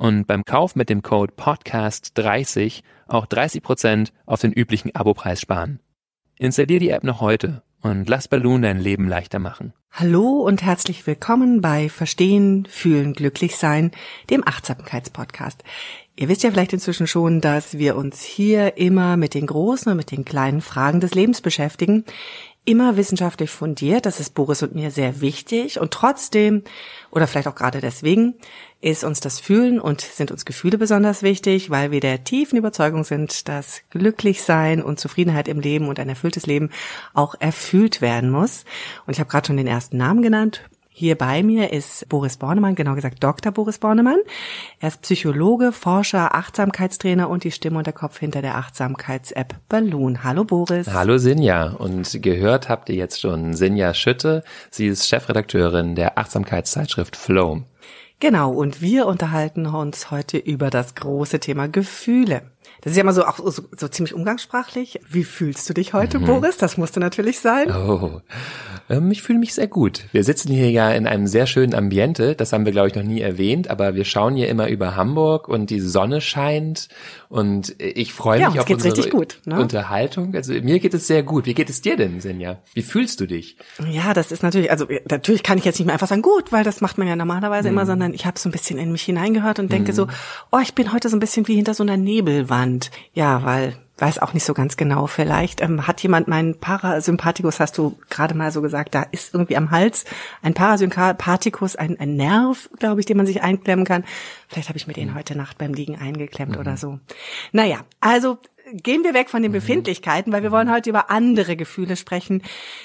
und beim Kauf mit dem Code PODCAST30 auch 30% auf den üblichen Abopreis sparen. Installier die App noch heute und lass Balloon dein Leben leichter machen. Hallo und herzlich willkommen bei Verstehen, Fühlen, Glücklichsein, dem Achtsamkeitspodcast. Ihr wisst ja vielleicht inzwischen schon, dass wir uns hier immer mit den großen und mit den kleinen Fragen des Lebens beschäftigen immer wissenschaftlich fundiert. Das ist Boris und mir sehr wichtig. Und trotzdem, oder vielleicht auch gerade deswegen, ist uns das Fühlen und sind uns Gefühle besonders wichtig, weil wir der tiefen Überzeugung sind, dass Glücklichsein und Zufriedenheit im Leben und ein erfülltes Leben auch erfüllt werden muss. Und ich habe gerade schon den ersten Namen genannt. Hier bei mir ist Boris Bornemann, genau gesagt Dr. Boris Bornemann. Er ist Psychologe, Forscher, Achtsamkeitstrainer und die Stimme und der Kopf hinter der Achtsamkeits-App Balloon. Hallo Boris. Hallo Sinja. Und gehört habt ihr jetzt schon Sinja Schütte. Sie ist Chefredakteurin der Achtsamkeitszeitschrift Flow. Genau, und wir unterhalten uns heute über das große Thema Gefühle. Das ist ja immer so auch so, so ziemlich umgangssprachlich. Wie fühlst du dich heute, mhm. Boris? Das musste natürlich sein. Oh, ähm, ich fühle mich sehr gut. Wir sitzen hier ja in einem sehr schönen Ambiente. Das haben wir, glaube ich, noch nie erwähnt. Aber wir schauen hier immer über Hamburg und die Sonne scheint. Und ich freue mich ja, auf unsere gut, ne? Unterhaltung. Also mir geht es sehr gut. Wie geht es dir denn, Senja? Wie fühlst du dich? Ja, das ist natürlich, also natürlich kann ich jetzt nicht mehr einfach sagen, gut, weil das macht man ja normalerweise mhm. immer, sondern ich habe so ein bisschen in mich hineingehört und denke mhm. so, oh, ich bin heute so ein bisschen wie hinter so einer Nebelwand. Ja, weil weiß auch nicht so ganz genau. Vielleicht ähm, hat jemand meinen Parasympathikus, hast du gerade mal so gesagt, da ist irgendwie am Hals ein Parasympathikus, ein, ein Nerv, glaube ich, den man sich einklemmen kann. Vielleicht habe ich mir den mhm. heute Nacht beim Liegen eingeklemmt mhm. oder so. Naja, also gehen wir weg von den mhm. Befindlichkeiten, weil wir wollen heute über andere Gefühle sprechen,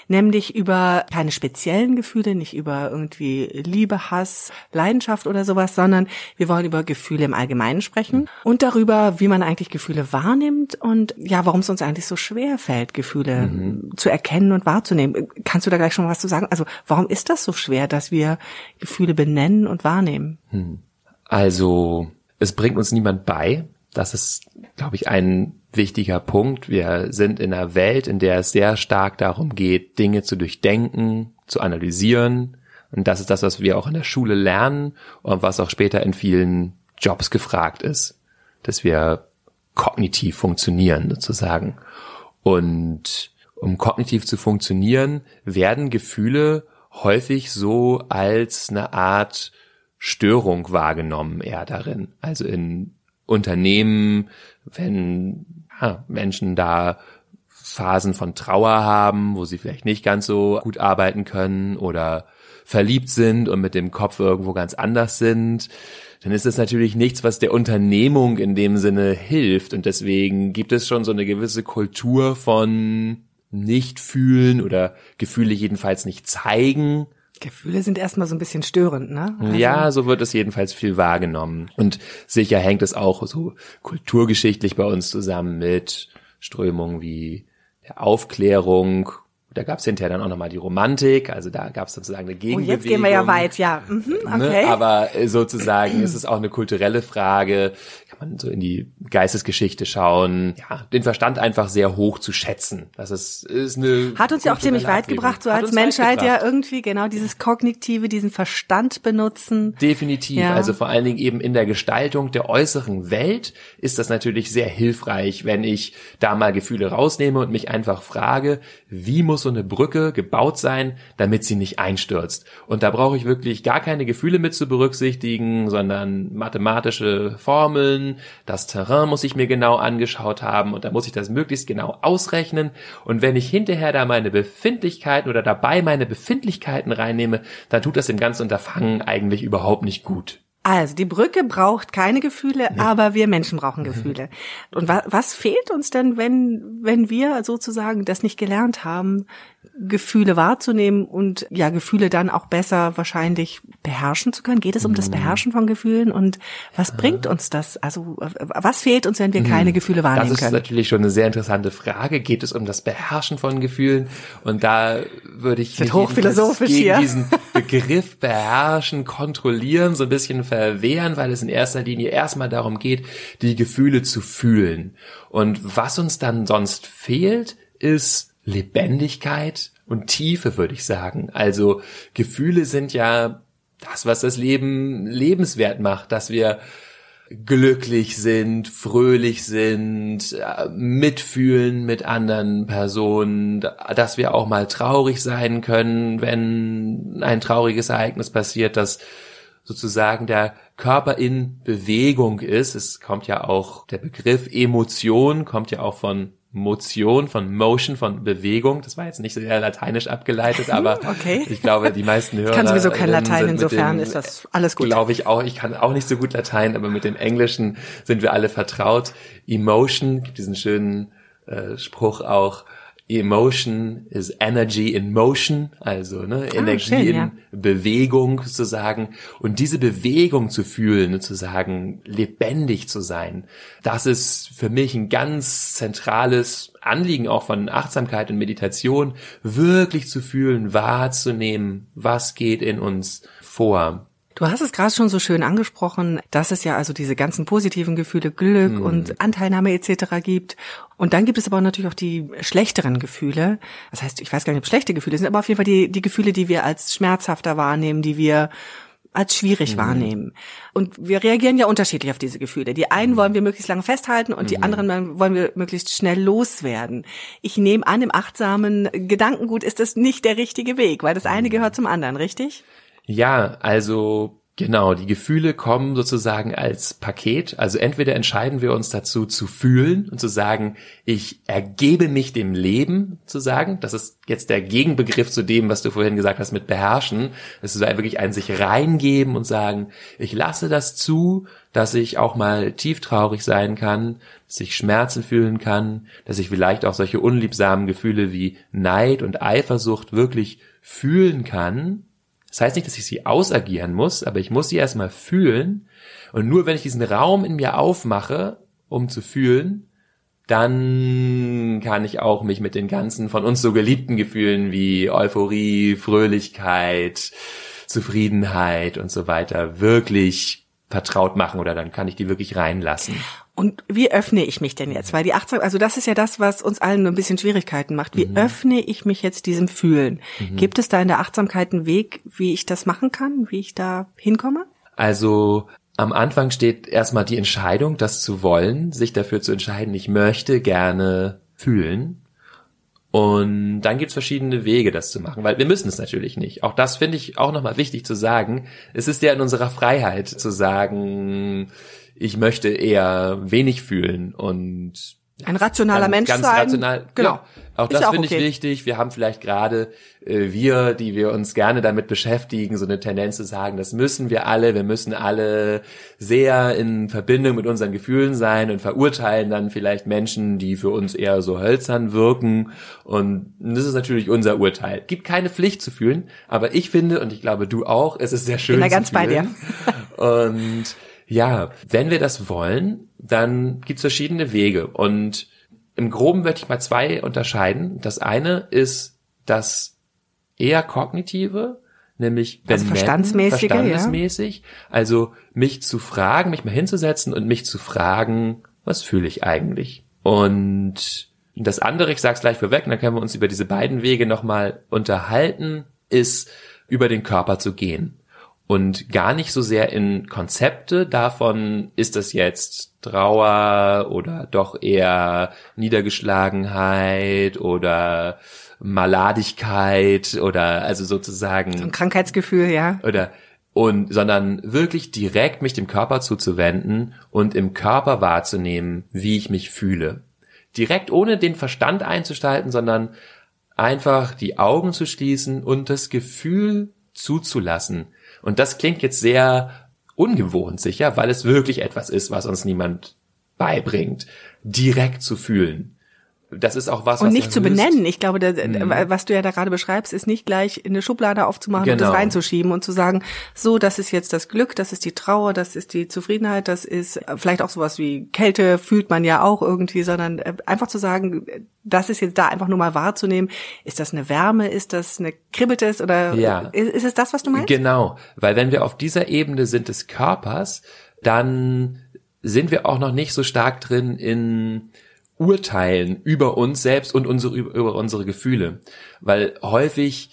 nämlich über keine speziellen Gefühle, nicht über irgendwie Liebe, Hass, Leidenschaft oder sowas, sondern wir wollen über Gefühle im Allgemeinen sprechen und darüber, wie man eigentlich Gefühle wahrnimmt und ja, warum es uns eigentlich so schwer fällt, Gefühle mhm. zu erkennen und wahrzunehmen. Kannst du da gleich schon was zu sagen? Also, warum ist das so schwer, dass wir Gefühle benennen und wahrnehmen? Hm. Also, es bringt uns niemand bei, das ist, glaube ich, ein wichtiger Punkt. Wir sind in einer Welt, in der es sehr stark darum geht, Dinge zu durchdenken, zu analysieren. Und das ist das, was wir auch in der Schule lernen und was auch später in vielen Jobs gefragt ist, dass wir kognitiv funktionieren sozusagen. Und um kognitiv zu funktionieren, werden Gefühle häufig so als eine Art Störung wahrgenommen eher darin. Also in Unternehmen, wenn ja, Menschen da Phasen von Trauer haben, wo sie vielleicht nicht ganz so gut arbeiten können oder verliebt sind und mit dem Kopf irgendwo ganz anders sind, dann ist das natürlich nichts, was der Unternehmung in dem Sinne hilft. Und deswegen gibt es schon so eine gewisse Kultur von nicht fühlen oder Gefühle jedenfalls nicht zeigen Gefühle sind erstmal so ein bisschen störend, ne? Also ja, so wird es jedenfalls viel wahrgenommen. Und sicher hängt es auch so kulturgeschichtlich bei uns zusammen mit Strömungen wie der Aufklärung da gab es hinterher dann auch nochmal die Romantik, also da gab es sozusagen eine Gegenbewegung. Oh, jetzt gehen wir ja weit, ja. Mhm, ne? okay. Ne? Aber äh, sozusagen ist es auch eine kulturelle Frage, kann man so in die Geistesgeschichte schauen, ja, den Verstand einfach sehr hoch zu schätzen. Das ist, ist eine Hat uns ja auch ziemlich weit gebracht, so Hat als Menschheit ja irgendwie genau dieses Kognitive, diesen Verstand benutzen. Definitiv, ja. also vor allen Dingen eben in der Gestaltung der äußeren Welt ist das natürlich sehr hilfreich, wenn ich da mal Gefühle rausnehme und mich einfach frage, wie muss so eine Brücke gebaut sein, damit sie nicht einstürzt. Und da brauche ich wirklich gar keine Gefühle mit zu berücksichtigen, sondern mathematische Formeln. Das Terrain muss ich mir genau angeschaut haben und da muss ich das möglichst genau ausrechnen. Und wenn ich hinterher da meine Befindlichkeiten oder dabei meine Befindlichkeiten reinnehme, dann tut das im ganzen Unterfangen eigentlich überhaupt nicht gut. Also, die Brücke braucht keine Gefühle, nee. aber wir Menschen brauchen Gefühle. Und wa was fehlt uns denn, wenn, wenn wir sozusagen das nicht gelernt haben, Gefühle wahrzunehmen und ja, Gefühle dann auch besser wahrscheinlich beherrschen zu können? Geht es um das mhm. Beherrschen von Gefühlen und was bringt uns das? Also, was fehlt uns, wenn wir keine mhm. Gefühle wahrnehmen können? Das ist können? natürlich schon eine sehr interessante Frage. Geht es um das Beherrschen von Gefühlen? Und da würde ich mich hochphilosophisch gegen hier. diesen Begriff beherrschen, kontrollieren, so ein bisschen verwehren, weil es in erster Linie erstmal darum geht, die Gefühle zu fühlen. Und was uns dann sonst fehlt, ist Lebendigkeit und Tiefe, würde ich sagen. Also Gefühle sind ja das, was das Leben lebenswert macht, dass wir glücklich sind, fröhlich sind, äh, mitfühlen mit anderen Personen, dass wir auch mal traurig sein können, wenn ein trauriges Ereignis passiert, dass sozusagen der Körper in Bewegung ist. Es kommt ja auch der Begriff Emotion, kommt ja auch von Motion, von Motion, von Bewegung. Das war jetzt nicht sehr lateinisch abgeleitet, aber okay. ich glaube, die meisten Hörer. Ich kann sowieso kein Latein, insofern dem, ist das alles gut. Glaube ich auch. Ich kann auch nicht so gut Latein, aber mit dem Englischen sind wir alle vertraut. Emotion, gibt diesen schönen äh, Spruch auch, Emotion is energy in motion, also ne, ah, Energie schön, in ja. Bewegung sozusagen. Und diese Bewegung zu fühlen, ne, zu sagen, lebendig zu sein, das ist für mich ein ganz zentrales Anliegen auch von Achtsamkeit und Meditation, wirklich zu fühlen, wahrzunehmen, was geht in uns vor. Du hast es gerade schon so schön angesprochen, dass es ja also diese ganzen positiven Gefühle, Glück mhm. und Anteilnahme etc. gibt. Und dann gibt es aber natürlich auch die schlechteren Gefühle. Das heißt, ich weiß gar nicht, ob schlechte Gefühle sind, aber auf jeden Fall die, die Gefühle, die wir als schmerzhafter wahrnehmen, die wir als schwierig mhm. wahrnehmen. Und wir reagieren ja unterschiedlich auf diese Gefühle. Die einen mhm. wollen wir möglichst lange festhalten und mhm. die anderen wollen wir möglichst schnell loswerden. Ich nehme an, im achtsamen Gedankengut ist das nicht der richtige Weg, weil das eine mhm. gehört zum anderen, richtig? Ja, also Genau, die Gefühle kommen sozusagen als Paket. Also entweder entscheiden wir uns dazu zu fühlen und zu sagen, ich ergebe mich dem Leben zu sagen. Das ist jetzt der Gegenbegriff zu dem, was du vorhin gesagt hast mit beherrschen. Es ist wirklich ein sich reingeben und sagen, ich lasse das zu, dass ich auch mal tief traurig sein kann, dass ich Schmerzen fühlen kann, dass ich vielleicht auch solche unliebsamen Gefühle wie Neid und Eifersucht wirklich fühlen kann das heißt nicht, dass ich sie ausagieren muss, aber ich muss sie erstmal fühlen. Und nur wenn ich diesen Raum in mir aufmache, um zu fühlen, dann kann ich auch mich mit den ganzen von uns so geliebten Gefühlen wie Euphorie, Fröhlichkeit, Zufriedenheit und so weiter wirklich vertraut machen oder dann kann ich die wirklich reinlassen. Und wie öffne ich mich denn jetzt? Weil die Achtsam, also das ist ja das, was uns allen ein bisschen Schwierigkeiten macht. Wie mhm. öffne ich mich jetzt diesem Fühlen? Mhm. Gibt es da in der Achtsamkeit einen Weg, wie ich das machen kann, wie ich da hinkomme? Also am Anfang steht erstmal die Entscheidung, das zu wollen, sich dafür zu entscheiden, ich möchte gerne fühlen. Und dann gibt's verschiedene Wege, das zu machen, weil wir müssen es natürlich nicht. Auch das finde ich auch nochmal wichtig zu sagen. Es ist ja in unserer Freiheit zu sagen, ich möchte eher wenig fühlen und ein rationaler Mensch ganz sein. Rational, genau. Ja, auch das finde okay. ich wichtig. Wir haben vielleicht gerade äh, wir, die wir uns gerne damit beschäftigen, so eine Tendenz zu sagen, das müssen wir alle. Wir müssen alle sehr in Verbindung mit unseren Gefühlen sein und verurteilen dann vielleicht Menschen, die für uns eher so hölzern wirken. Und das ist natürlich unser Urteil. Gibt keine Pflicht zu fühlen, aber ich finde und ich glaube du auch, es ist sehr schön. Ich bin da ganz bei dir. und ja, wenn wir das wollen, dann gibt's verschiedene Wege. Und im Groben möchte ich mal zwei unterscheiden. Das eine ist das eher kognitive, nämlich also verstandsmäßige, verstandesmäßig. Ja. Also mich zu fragen, mich mal hinzusetzen und mich zu fragen, was fühle ich eigentlich? Und das andere, ich sag's gleich vorweg, dann können wir uns über diese beiden Wege nochmal unterhalten, ist über den Körper zu gehen und gar nicht so sehr in Konzepte davon, ist das jetzt Trauer oder doch eher Niedergeschlagenheit oder Maladigkeit oder also sozusagen so ein Krankheitsgefühl, ja. Oder und sondern wirklich direkt mich dem Körper zuzuwenden und im Körper wahrzunehmen, wie ich mich fühle. Direkt ohne den Verstand einzustalten, sondern einfach die Augen zu schließen und das Gefühl zuzulassen. Und das klingt jetzt sehr ungewohnt sicher, weil es wirklich etwas ist, was uns niemand beibringt, direkt zu fühlen das ist auch was, und was nicht zu benennen. Ich glaube, der, mhm. was du ja da gerade beschreibst, ist nicht gleich in eine Schublade aufzumachen genau. und das genau. reinzuschieben und zu sagen, so, das ist jetzt das Glück, das ist die Trauer, das ist die Zufriedenheit, das ist vielleicht auch sowas wie Kälte fühlt man ja auch irgendwie, sondern äh, einfach zu sagen, das ist jetzt da einfach nur mal wahrzunehmen. Ist das eine Wärme? Ist das eine kribbelt es oder ja. ist, ist es das, was du meinst? Genau, weil wenn wir auf dieser Ebene sind des Körpers, dann sind wir auch noch nicht so stark drin in urteilen über uns selbst und unsere, über unsere Gefühle. Weil häufig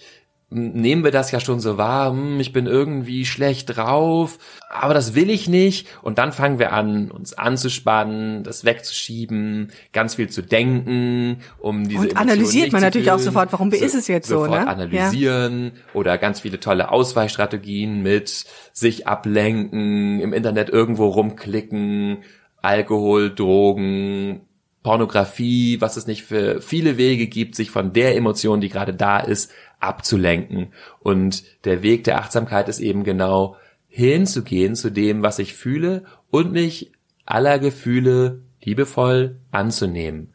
nehmen wir das ja schon so wahr, hm, ich bin irgendwie schlecht drauf, aber das will ich nicht. Und dann fangen wir an, uns anzuspannen, das wegzuschieben, ganz viel zu denken, um diese Und analysiert man natürlich fühlen. auch sofort, warum so, ist es jetzt so, ne? analysieren ja. oder ganz viele tolle Ausweichstrategien mit sich ablenken, im Internet irgendwo rumklicken, Alkohol, Drogen, Pornografie, was es nicht für viele Wege gibt, sich von der Emotion, die gerade da ist, abzulenken. Und der Weg der Achtsamkeit ist eben genau hinzugehen zu dem, was ich fühle und mich aller Gefühle liebevoll anzunehmen.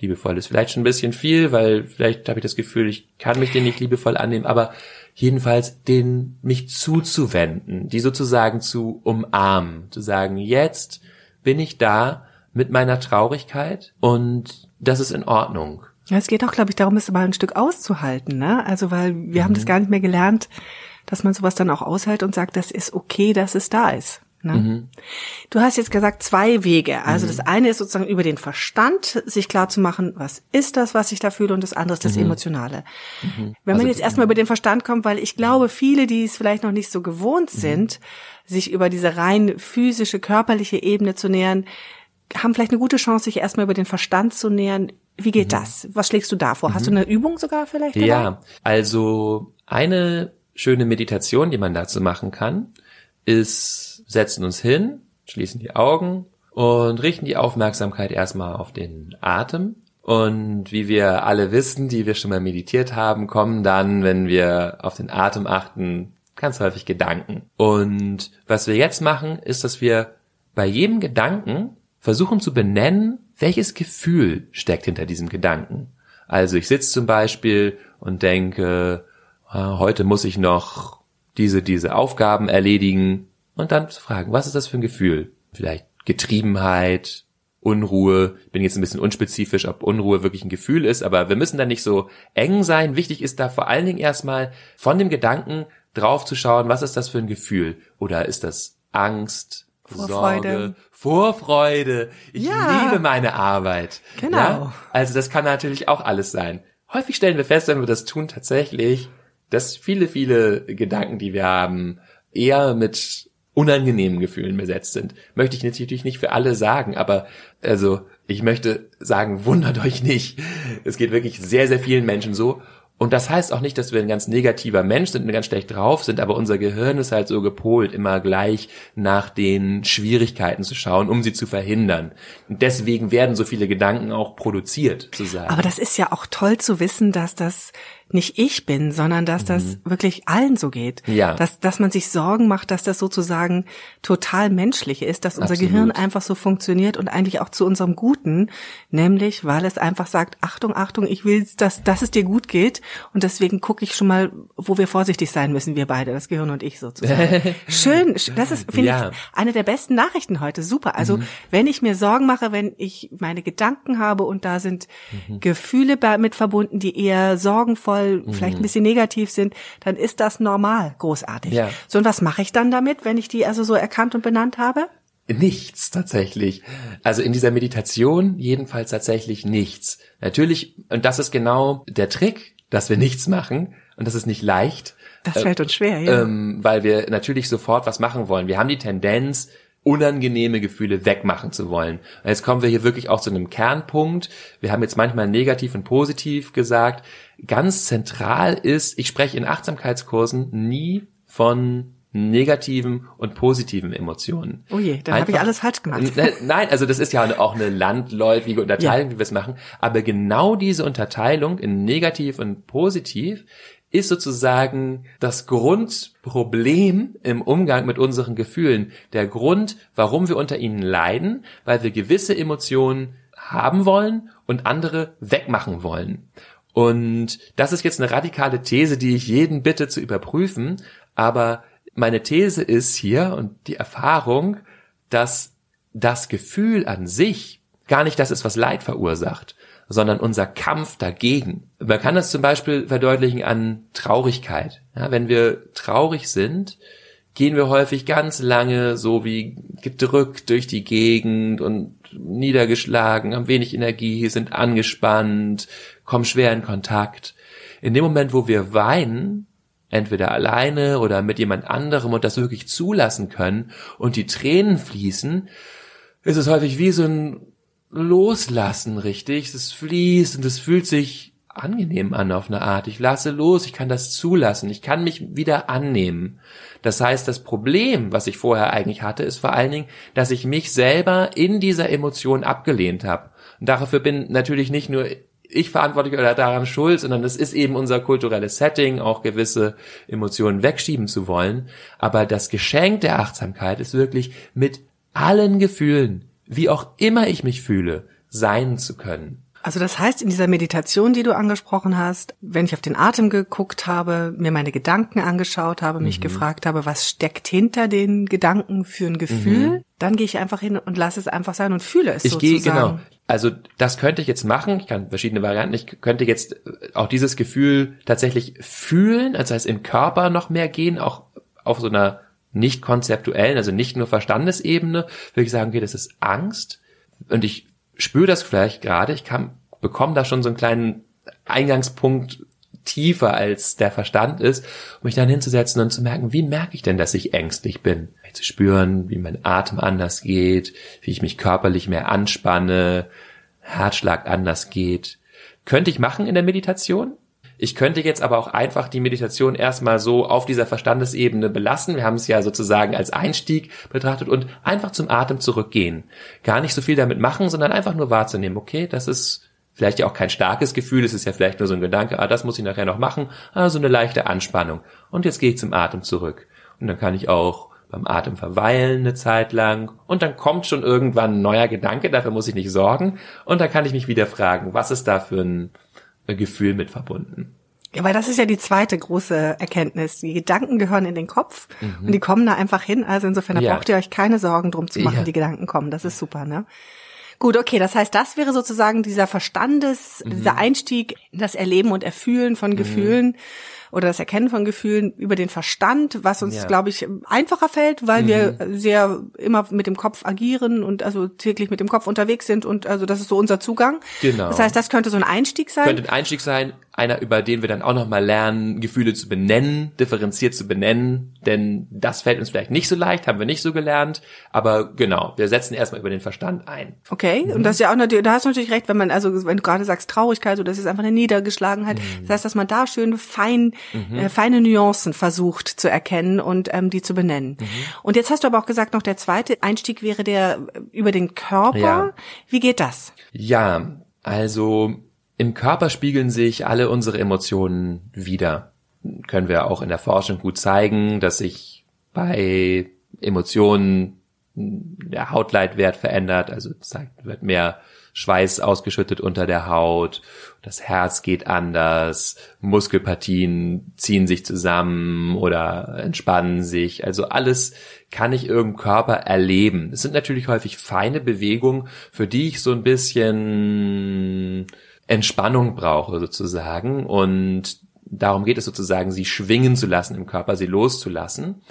Liebevoll ist vielleicht schon ein bisschen viel, weil vielleicht habe ich das Gefühl, ich kann mich den nicht liebevoll annehmen, aber jedenfalls den mich zuzuwenden, die sozusagen zu umarmen, zu sagen, jetzt bin ich da mit meiner Traurigkeit und das ist in Ordnung. Ja, es geht auch, glaube ich, darum, es mal ein Stück auszuhalten, ne? Also, weil wir mhm. haben das mhm. gar nicht mehr gelernt, dass man sowas dann auch aushält und sagt, das ist okay, dass es da ist. Ne? Mhm. Du hast jetzt gesagt, zwei Wege. Also mhm. das eine ist sozusagen über den Verstand, sich klar zu machen, was ist das, was ich da fühle, und das andere ist das mhm. Emotionale. Mhm. Wenn also, man jetzt erstmal über den Verstand kommt, weil ich glaube, viele, die es vielleicht noch nicht so gewohnt mhm. sind, sich über diese rein physische, körperliche Ebene zu nähern, haben vielleicht eine gute Chance, sich erstmal über den Verstand zu nähern. Wie geht mhm. das? Was schlägst du da vor? Hast mhm. du eine Übung sogar vielleicht? Dabei? Ja, also eine schöne Meditation, die man dazu machen kann, ist, setzen uns hin, schließen die Augen und richten die Aufmerksamkeit erstmal auf den Atem. Und wie wir alle wissen, die wir schon mal meditiert haben, kommen dann, wenn wir auf den Atem achten, ganz häufig Gedanken. Und was wir jetzt machen, ist, dass wir bei jedem Gedanken versuchen zu benennen, welches Gefühl steckt hinter diesem Gedanken. Also ich sitze zum Beispiel und denke, ah, heute muss ich noch diese, diese Aufgaben erledigen und dann zu fragen, was ist das für ein Gefühl? Vielleicht Getriebenheit, Unruhe. Bin jetzt ein bisschen unspezifisch, ob Unruhe wirklich ein Gefühl ist, aber wir müssen da nicht so eng sein. Wichtig ist da vor allen Dingen erstmal von dem Gedanken drauf zu schauen, was ist das für ein Gefühl? Oder ist das Angst, Vorfreude. Sorge, Vorfreude. Ich ja. liebe meine Arbeit. Genau. Ja? Also das kann natürlich auch alles sein. Häufig stellen wir fest, wenn wir das tun, tatsächlich, dass viele, viele Gedanken, die wir haben, eher mit unangenehmen Gefühlen besetzt sind. Möchte ich natürlich nicht für alle sagen, aber also ich möchte sagen, wundert euch nicht. Es geht wirklich sehr, sehr vielen Menschen so. Und das heißt auch nicht, dass wir ein ganz negativer Mensch sind und ganz schlecht drauf sind, aber unser Gehirn ist halt so gepolt, immer gleich nach den Schwierigkeiten zu schauen, um sie zu verhindern. Und deswegen werden so viele Gedanken auch produziert, zu sagen. Aber das ist ja auch toll zu wissen, dass das nicht ich bin, sondern dass das mhm. wirklich allen so geht. Ja. Dass, dass man sich Sorgen macht, dass das sozusagen total menschlich ist, dass unser Absolut. Gehirn einfach so funktioniert und eigentlich auch zu unserem Guten, nämlich weil es einfach sagt, Achtung, Achtung, ich will, dass, dass es dir gut geht und deswegen gucke ich schon mal, wo wir vorsichtig sein müssen, wir beide, das Gehirn und ich sozusagen. Schön, das ist, finde ja. ich, eine der besten Nachrichten heute, super. Also mhm. wenn ich mir Sorgen mache, wenn ich meine Gedanken habe und da sind mhm. Gefühle mit verbunden, die eher sorgenvoll liebevoll, mhm. vielleicht ein bisschen negativ sind, dann ist das normal, großartig. Ja. So, und was mache ich dann damit, wenn ich die also so erkannt und benannt habe? Nichts tatsächlich. Also in dieser Meditation jedenfalls tatsächlich nichts. Natürlich, und das ist genau der Trick, dass wir nichts machen, und das ist nicht leicht. Das fällt uns schwer, ja. Ähm, weil wir natürlich sofort was machen wollen. Wir haben die Tendenz, unangenehme Gefühle wegmachen zu wollen. Und jetzt kommen wir hier wirklich auch zu einem Kernpunkt. Wir haben jetzt manchmal negativ und positiv gesagt. Ganz zentral ist, ich spreche in Achtsamkeitskursen nie von negativen und positiven Emotionen. Oh je, dann habe ich alles falsch gemacht. Nein, also das ist ja auch eine landläufige Unterteilung, ja. wie wir es machen. Aber genau diese Unterteilung in negativ und positiv ist sozusagen das Grundproblem im Umgang mit unseren Gefühlen. Der Grund, warum wir unter ihnen leiden, weil wir gewisse Emotionen haben wollen und andere wegmachen wollen. Und das ist jetzt eine radikale These, die ich jeden bitte zu überprüfen. Aber meine These ist hier und die Erfahrung, dass das Gefühl an sich gar nicht das ist, was Leid verursacht, sondern unser Kampf dagegen. Man kann das zum Beispiel verdeutlichen an Traurigkeit. Ja, wenn wir traurig sind, gehen wir häufig ganz lange so wie gedrückt durch die Gegend und niedergeschlagen, haben wenig Energie, sind angespannt, kommen schwer in Kontakt. In dem Moment, wo wir weinen, entweder alleine oder mit jemand anderem und das wirklich zulassen können und die Tränen fließen, ist es häufig wie so ein Loslassen, richtig? Es fließt und es fühlt sich angenehm an auf eine Art. Ich lasse los, ich kann das zulassen, ich kann mich wieder annehmen. Das heißt, das Problem, was ich vorher eigentlich hatte, ist vor allen Dingen, dass ich mich selber in dieser Emotion abgelehnt habe. Und dafür bin natürlich nicht nur ich verantwortlich oder daran schuld, sondern es ist eben unser kulturelles Setting, auch gewisse Emotionen wegschieben zu wollen. Aber das Geschenk der Achtsamkeit ist wirklich mit allen Gefühlen, wie auch immer ich mich fühle, sein zu können. Also das heißt, in dieser Meditation, die du angesprochen hast, wenn ich auf den Atem geguckt habe, mir meine Gedanken angeschaut habe, mich mhm. gefragt habe, was steckt hinter den Gedanken für ein Gefühl, mhm. dann gehe ich einfach hin und lasse es einfach sein und fühle es ich sozusagen. Ich gehe, genau. Also das könnte ich jetzt machen. Ich kann verschiedene Varianten. Ich könnte jetzt auch dieses Gefühl tatsächlich fühlen, also heißt im Körper noch mehr gehen, auch auf so einer nicht konzeptuellen, also nicht nur Verstandesebene, würde ich sagen, okay, das ist Angst. Und ich spüre das vielleicht gerade, ich kann, bekomme da schon so einen kleinen Eingangspunkt tiefer als der Verstand ist, um mich dann hinzusetzen und zu merken, wie merke ich denn, dass ich ängstlich bin? Zu spüren, wie mein Atem anders geht, wie ich mich körperlich mehr anspanne, Herzschlag anders geht. Könnte ich machen in der Meditation? Ich könnte jetzt aber auch einfach die Meditation erstmal so auf dieser Verstandesebene belassen. Wir haben es ja sozusagen als Einstieg betrachtet und einfach zum Atem zurückgehen. Gar nicht so viel damit machen, sondern einfach nur wahrzunehmen, okay, das ist vielleicht ja auch kein starkes Gefühl, es ist ja vielleicht nur so ein Gedanke, ah, das muss ich nachher noch machen, also eine leichte Anspannung. Und jetzt gehe ich zum Atem zurück. Und dann kann ich auch beim Atem verweilen eine Zeit lang und dann kommt schon irgendwann ein neuer Gedanke, dafür muss ich nicht sorgen und dann kann ich mich wieder fragen, was ist da für ein Gefühl mit verbunden. Ja, weil das ist ja die zweite große Erkenntnis. Die Gedanken gehören in den Kopf mhm. und die kommen da einfach hin. Also insofern, da ja. braucht ihr euch keine Sorgen drum zu machen, ja. die Gedanken kommen. Das ist super, ne? Gut, okay, das heißt, das wäre sozusagen dieser Verstandes, mhm. dieser Einstieg in das Erleben und Erfühlen von mhm. Oder das Erkennen von Gefühlen über den Verstand, was uns, ja. glaube ich, einfacher fällt, weil mhm. wir sehr immer mit dem Kopf agieren und also täglich mit dem Kopf unterwegs sind und also das ist so unser Zugang. Genau. Das heißt, das könnte so ein Einstieg sein. Könnte ein Einstieg sein, einer, über den wir dann auch nochmal lernen, Gefühle zu benennen, differenziert zu benennen, denn das fällt uns vielleicht nicht so leicht, haben wir nicht so gelernt, aber genau, wir setzen erstmal über den Verstand ein. Okay, mhm. und das ist ja auch natürlich, da hast du natürlich recht, wenn man, also wenn du gerade sagst Traurigkeit, so das ist einfach eine Niedergeschlagenheit, mhm. das heißt, dass man da schön fein, mhm. äh, feine Nuancen versucht zu erkennen und ähm, die zu benennen. Mhm. Und jetzt hast du aber auch gesagt, noch der zweite Einstieg wäre der über den Körper. Ja. Wie geht das? Ja, also im Körper spiegeln sich alle unsere Emotionen wieder. Können wir auch in der Forschung gut zeigen, dass sich bei Emotionen der Hautleitwert verändert, also zeigt, wird mehr Schweiß ausgeschüttet unter der Haut, das Herz geht anders, Muskelpartien ziehen sich zusammen oder entspannen sich. Also alles kann ich im Körper erleben. Es sind natürlich häufig feine Bewegungen, für die ich so ein bisschen Entspannung brauche sozusagen und darum geht es sozusagen, sie schwingen zu lassen im Körper, sie loszulassen.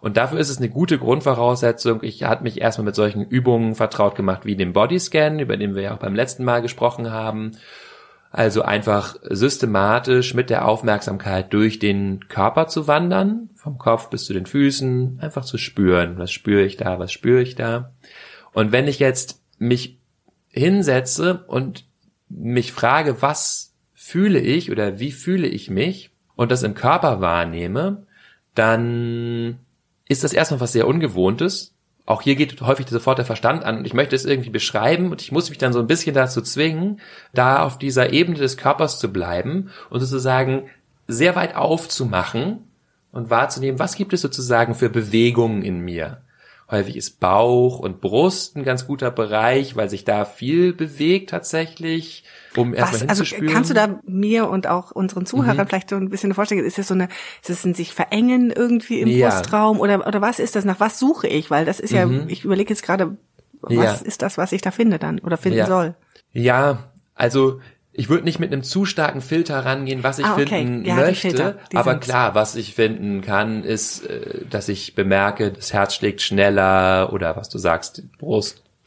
Und dafür ist es eine gute Grundvoraussetzung. Ich hatte mich erstmal mit solchen Übungen vertraut gemacht wie dem Bodyscan, über den wir ja auch beim letzten Mal gesprochen haben. Also einfach systematisch mit der Aufmerksamkeit durch den Körper zu wandern, vom Kopf bis zu den Füßen, einfach zu spüren, was spüre ich da, was spüre ich da. Und wenn ich jetzt mich hinsetze und mich frage, was fühle ich oder wie fühle ich mich und das im Körper wahrnehme, dann ist das erstmal was sehr Ungewohntes. Auch hier geht häufig sofort der Verstand an und ich möchte es irgendwie beschreiben und ich muss mich dann so ein bisschen dazu zwingen, da auf dieser Ebene des Körpers zu bleiben und sozusagen sehr weit aufzumachen und wahrzunehmen, was gibt es sozusagen für Bewegungen in mir. Häufig ist Bauch und Brust ein ganz guter Bereich, weil sich da viel bewegt tatsächlich, um erstmal Was, also hinzuspüren. kannst du da mir und auch unseren Zuhörern Mhm. vielleicht so ein bisschen vorstellen, ist das so eine, ist das ein sich verengen irgendwie im Ja. Brustraum oder, oder was ist das? Nach was suche ich? Weil das ist ja, ich überlege jetzt gerade, was Mhm. Ja. ist das, was ich da finde dann oder finden Ja. soll? Ja, also ich würde nicht mit einem zu starken Filter rangehen, was ich Ah, okay. finden Ja, die möchte. Filter, die aber sind's. klar, was ich finden kann, ist, äh, dass ich bemerke, das Herz schlägt schneller oder was du sagst,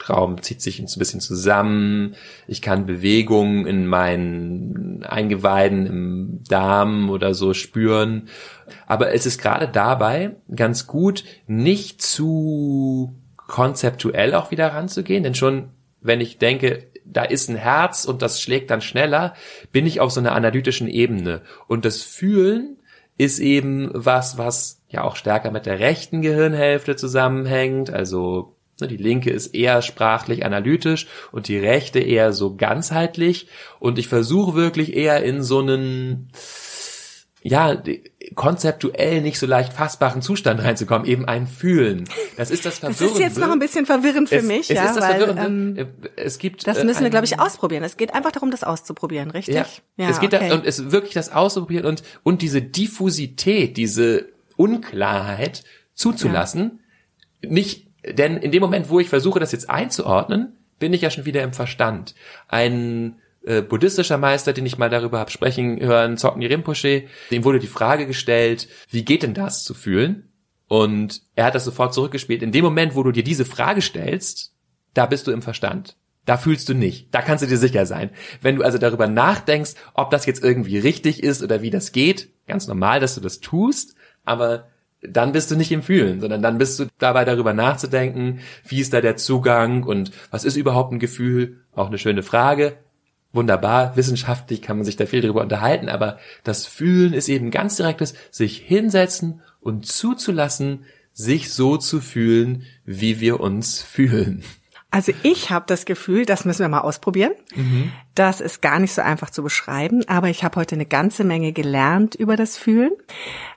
Brustraum zieht sich ein bisschen zusammen. Ich kann Bewegungen in meinen Eingeweiden im Darm oder so spüren. Aber es ist gerade dabei ganz gut, nicht zu konzeptuell auch wieder ranzugehen, denn schon wenn ich denke, da ist ein Herz und das schlägt dann schneller, bin ich auf so einer analytischen Ebene. Und das Fühlen ist eben was, was ja auch stärker mit der rechten Gehirnhälfte zusammenhängt. Also die linke ist eher sprachlich analytisch und die rechte eher so ganzheitlich. Und ich versuche wirklich eher in so einen ja, konzeptuell nicht so leicht fassbaren Zustand reinzukommen, eben ein Fühlen. Das ist das Das Verwirrende. ist jetzt noch ein bisschen verwirrend für es, mich, es ja, ist das weil Verwirrende. ähm, es gibt das äh, müssen wir, ein- glaube ich, ausprobieren. Es geht einfach darum, das auszuprobieren, richtig? ja, es geht okay. da, und es wirklich das auszuprobieren und und diese Diffusität, diese Unklarheit zuzulassen. Nicht, denn in dem Moment, wo ich versuche, das jetzt einzuordnen, bin ich ja schon wieder im Verstand. Ein äh, buddhistischer Meister, den ich mal darüber habe sprechen hören, Zocken Rinpoche, dem wurde die Frage gestellt, wie geht denn das zu fühlen? Und er hat das sofort zurückgespielt. In dem Moment, wo du dir diese Frage stellst, da bist du im Verstand. Da fühlst du nicht. Da kannst du dir sicher sein. Wenn du also darüber nachdenkst, ob das jetzt irgendwie richtig ist oder wie das geht, ganz normal, dass du das tust, aber dann bist du nicht im Fühlen, sondern dann bist du dabei darüber nachzudenken, wie ist da der Zugang und was ist überhaupt ein Gefühl? Auch eine schöne Frage. Wunderbar, wissenschaftlich kann man sich da viel drüber unterhalten, aber das Fühlen ist eben ganz direktes, sich hinsetzen und zuzulassen, sich so zu fühlen, wie wir uns fühlen. Also ich habe das Gefühl, das müssen wir mal ausprobieren. Das ist gar nicht so einfach zu beschreiben, aber ich habe heute eine ganze Menge gelernt über das Fühlen.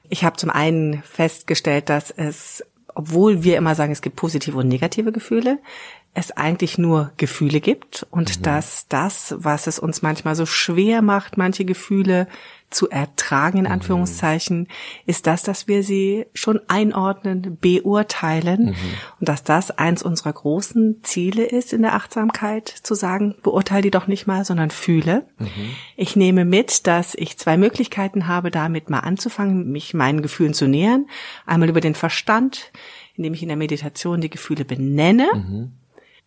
Ich habe zum einen festgestellt, dass es, obwohl wir immer sagen, es gibt positive und negative Gefühle, es eigentlich nur Gefühle gibt und dass das, was es uns manchmal so schwer macht, manche Gefühle zu ertragen, in Anführungszeichen, ist das, dass wir sie schon einordnen, beurteilen und dass das eins unserer großen Ziele ist in der Achtsamkeit, zu sagen, beurteile die doch nicht mal, sondern fühle. Ich nehme mit, dass ich zwei Möglichkeiten habe, damit mal anzufangen, mich meinen Gefühlen zu nähern. Einmal über den Verstand, indem ich in der Meditation die Gefühle benenne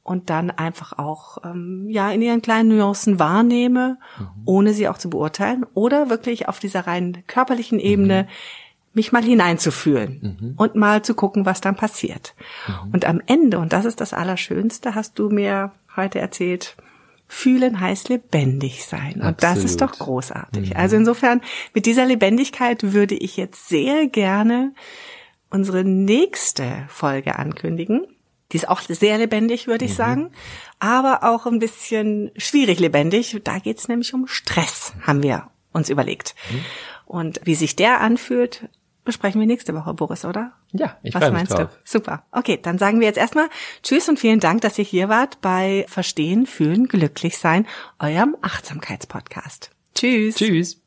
und dann einfach auch ähm, ja in ihren kleinen Nuancen wahrnehme, ohne sie auch zu beurteilen, oder wirklich auf dieser rein körperlichen Ebene mich mal hineinzufühlen und mal zu gucken, was dann passiert. Und am Ende, und das ist das Allerschönste, hast du mir heute erzählt, fühlen heißt lebendig sein. Und das ist doch großartig. Also insofern, mit dieser Lebendigkeit würde ich jetzt sehr gerne unsere nächste Folge ankündigen. Die ist auch sehr lebendig, würde ich sagen, aber auch ein bisschen schwierig lebendig. Da geht's nämlich um Stress, haben wir uns überlegt. Und wie sich der anfühlt, besprechen wir nächste Woche, Boris, oder? Ja, ich Was meinst drauf. du? Super. Okay, dann sagen wir jetzt erstmal Tschüss und vielen Dank, dass ihr hier wart bei Verstehen, Fühlen, Glücklich sein, eurem Achtsamkeitspodcast. Tschüss. Tschüss.